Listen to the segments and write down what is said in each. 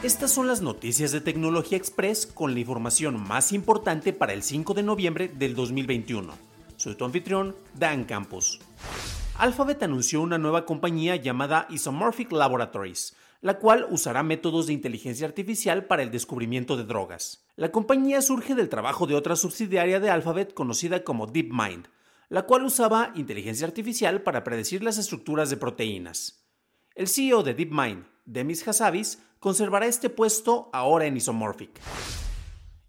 Estas son las noticias de Tecnología Express con la información más importante para el 5 de noviembre del 2021. Soy tu anfitrión, Dan Campos. Alphabet anunció una nueva compañía llamada Isomorphic Laboratories, la cual usará métodos de inteligencia artificial para el descubrimiento de drogas. La compañía surge del trabajo de otra subsidiaria de Alphabet conocida como DeepMind, la cual usaba inteligencia artificial para predecir las estructuras de proteínas. El CEO de DeepMind, Demis Hassabis, conservará este puesto ahora en Isomorphic.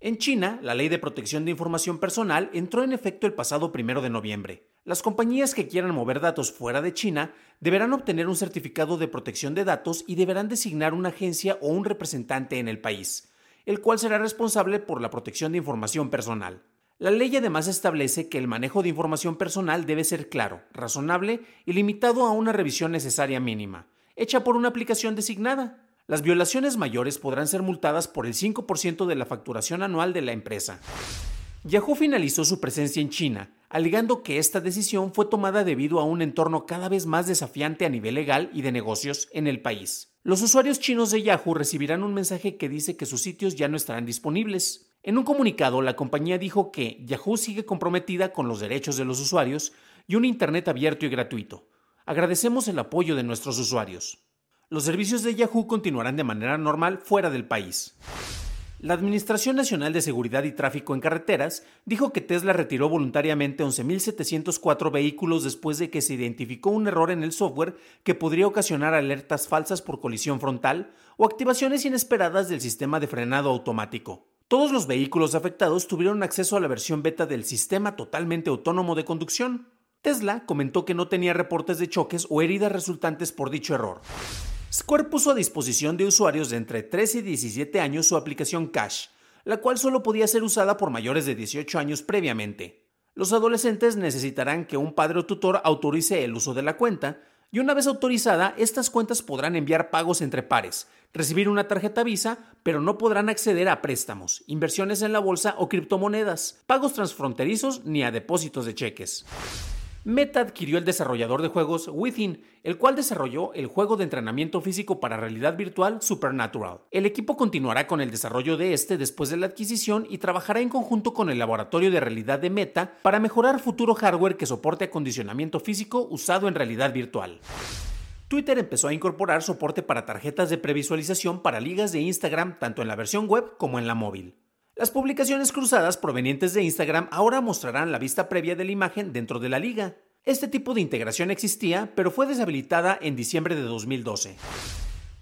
En China, la Ley de Protección de Información Personal entró en efecto el pasado primero de noviembre. Las compañías que quieran mover datos fuera de China deberán obtener un certificado de protección de datos y deberán designar una agencia o un representante en el país, el cual será responsable por la protección de información personal. La ley además establece que el manejo de información personal debe ser claro, razonable y limitado a una revisión necesaria mínima, hecha por una aplicación designada. Las violaciones mayores podrán ser multadas por el 5% de la facturación anual de la empresa. Yahoo finalizó su presencia en China, alegando que esta decisión fue tomada debido a un entorno cada vez más desafiante a nivel legal y de negocios en el país. Los usuarios chinos de Yahoo recibirán un mensaje que dice que sus sitios ya no estarán disponibles. En un comunicado, la compañía dijo que Yahoo sigue comprometida con los derechos de los usuarios y un Internet abierto y gratuito. Agradecemos el apoyo de nuestros usuarios los servicios de Yahoo continuarán de manera normal fuera del país. La Administración Nacional de Seguridad y Tráfico en Carreteras dijo que Tesla retiró voluntariamente 11.704 vehículos después de que se identificó un error en el software que podría ocasionar alertas falsas por colisión frontal o activaciones inesperadas del sistema de frenado automático. Todos los vehículos afectados tuvieron acceso a la versión beta del sistema totalmente autónomo de conducción. Tesla comentó que no tenía reportes de choques o heridas resultantes por dicho error. Square puso a disposición de usuarios de entre 13 y 17 años su aplicación Cash, la cual solo podía ser usada por mayores de 18 años previamente. Los adolescentes necesitarán que un padre o tutor autorice el uso de la cuenta, y una vez autorizada, estas cuentas podrán enviar pagos entre pares, recibir una tarjeta Visa, pero no podrán acceder a préstamos, inversiones en la bolsa o criptomonedas, pagos transfronterizos ni a depósitos de cheques. Meta adquirió el desarrollador de juegos Within, el cual desarrolló el juego de entrenamiento físico para realidad virtual Supernatural. El equipo continuará con el desarrollo de este después de la adquisición y trabajará en conjunto con el laboratorio de realidad de Meta para mejorar futuro hardware que soporte acondicionamiento físico usado en realidad virtual. Twitter empezó a incorporar soporte para tarjetas de previsualización para ligas de Instagram tanto en la versión web como en la móvil. Las publicaciones cruzadas provenientes de Instagram ahora mostrarán la vista previa de la imagen dentro de la liga. Este tipo de integración existía, pero fue deshabilitada en diciembre de 2012.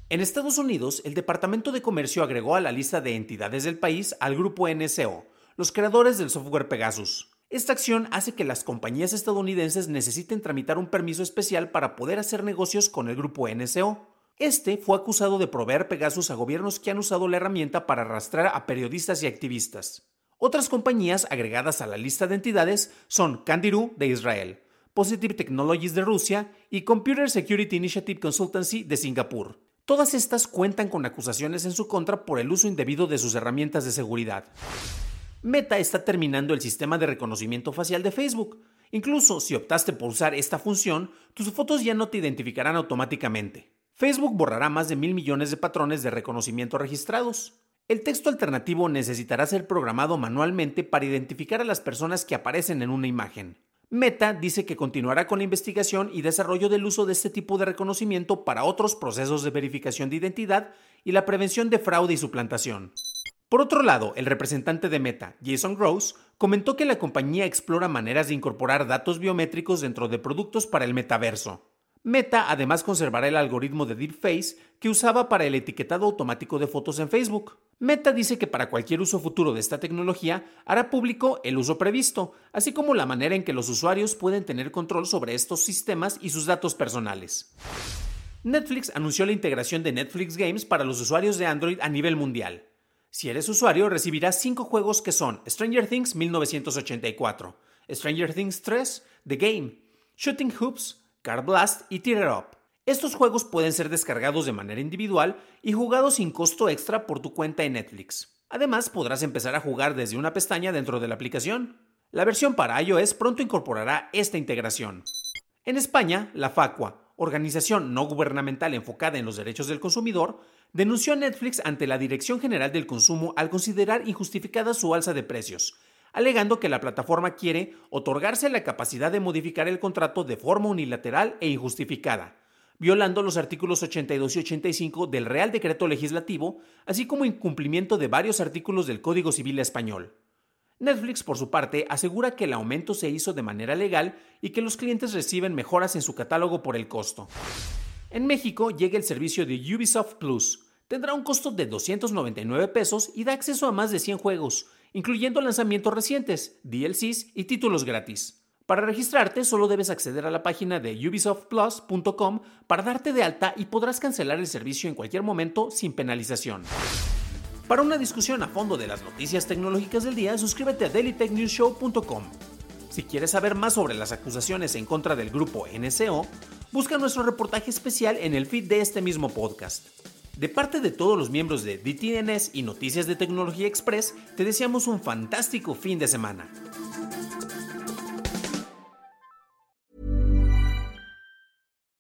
En Estados Unidos, el Departamento de Comercio agregó a la lista de entidades del país al grupo NSO, los creadores del software Pegasus. Esta acción hace que las compañías estadounidenses necesiten tramitar un permiso especial para poder hacer negocios con el grupo NSO. Este fue acusado de proveer Pegasus a gobiernos que han usado la herramienta para arrastrar a periodistas y activistas. Otras compañías agregadas a la lista de entidades son Candiru de Israel, Positive Technologies de Rusia y Computer Security Initiative Consultancy de Singapur. Todas estas cuentan con acusaciones en su contra por el uso indebido de sus herramientas de seguridad. Meta está terminando el sistema de reconocimiento facial de Facebook. Incluso si optaste por usar esta función, tus fotos ya no te identificarán automáticamente. Facebook borrará más de mil millones de patrones de reconocimiento registrados. El texto alternativo necesitará ser programado manualmente para identificar a las personas que aparecen en una imagen. Meta dice que continuará con la investigación y desarrollo del uso de este tipo de reconocimiento para otros procesos de verificación de identidad y la prevención de fraude y suplantación. Por otro lado, el representante de Meta, Jason Gross, comentó que la compañía explora maneras de incorporar datos biométricos dentro de productos para el metaverso. Meta además conservará el algoritmo de Deepface que usaba para el etiquetado automático de fotos en Facebook. Meta dice que para cualquier uso futuro de esta tecnología hará público el uso previsto, así como la manera en que los usuarios pueden tener control sobre estos sistemas y sus datos personales. Netflix anunció la integración de Netflix Games para los usuarios de Android a nivel mundial. Si eres usuario, recibirás cinco juegos que son Stranger Things 1984, Stranger Things 3, The Game, Shooting Hoops, Card Blast y Tear Up. Estos juegos pueden ser descargados de manera individual y jugados sin costo extra por tu cuenta en Netflix. Además, podrás empezar a jugar desde una pestaña dentro de la aplicación. La versión para iOS pronto incorporará esta integración. En España, la FACUA, organización no gubernamental enfocada en los derechos del consumidor, denunció a Netflix ante la Dirección General del Consumo al considerar injustificada su alza de precios, alegando que la plataforma quiere otorgarse la capacidad de modificar el contrato de forma unilateral e injustificada, violando los artículos 82 y 85 del Real Decreto Legislativo, así como incumplimiento de varios artículos del Código Civil Español. Netflix, por su parte, asegura que el aumento se hizo de manera legal y que los clientes reciben mejoras en su catálogo por el costo. En México llega el servicio de Ubisoft Plus. Tendrá un costo de 299 pesos y da acceso a más de 100 juegos, incluyendo lanzamientos recientes, DLCs y títulos gratis. Para registrarte solo debes acceder a la página de ubisoftplus.com para darte de alta y podrás cancelar el servicio en cualquier momento sin penalización. Para una discusión a fondo de las noticias tecnológicas del día, suscríbete a dailytechnewsshow.com. Si quieres saber más sobre las acusaciones en contra del grupo NSO, busca nuestro reportaje especial en el feed de este mismo podcast. De parte de todos los miembros de DTNS y Noticias de Tecnología Express, te deseamos un fantástico fin de semana.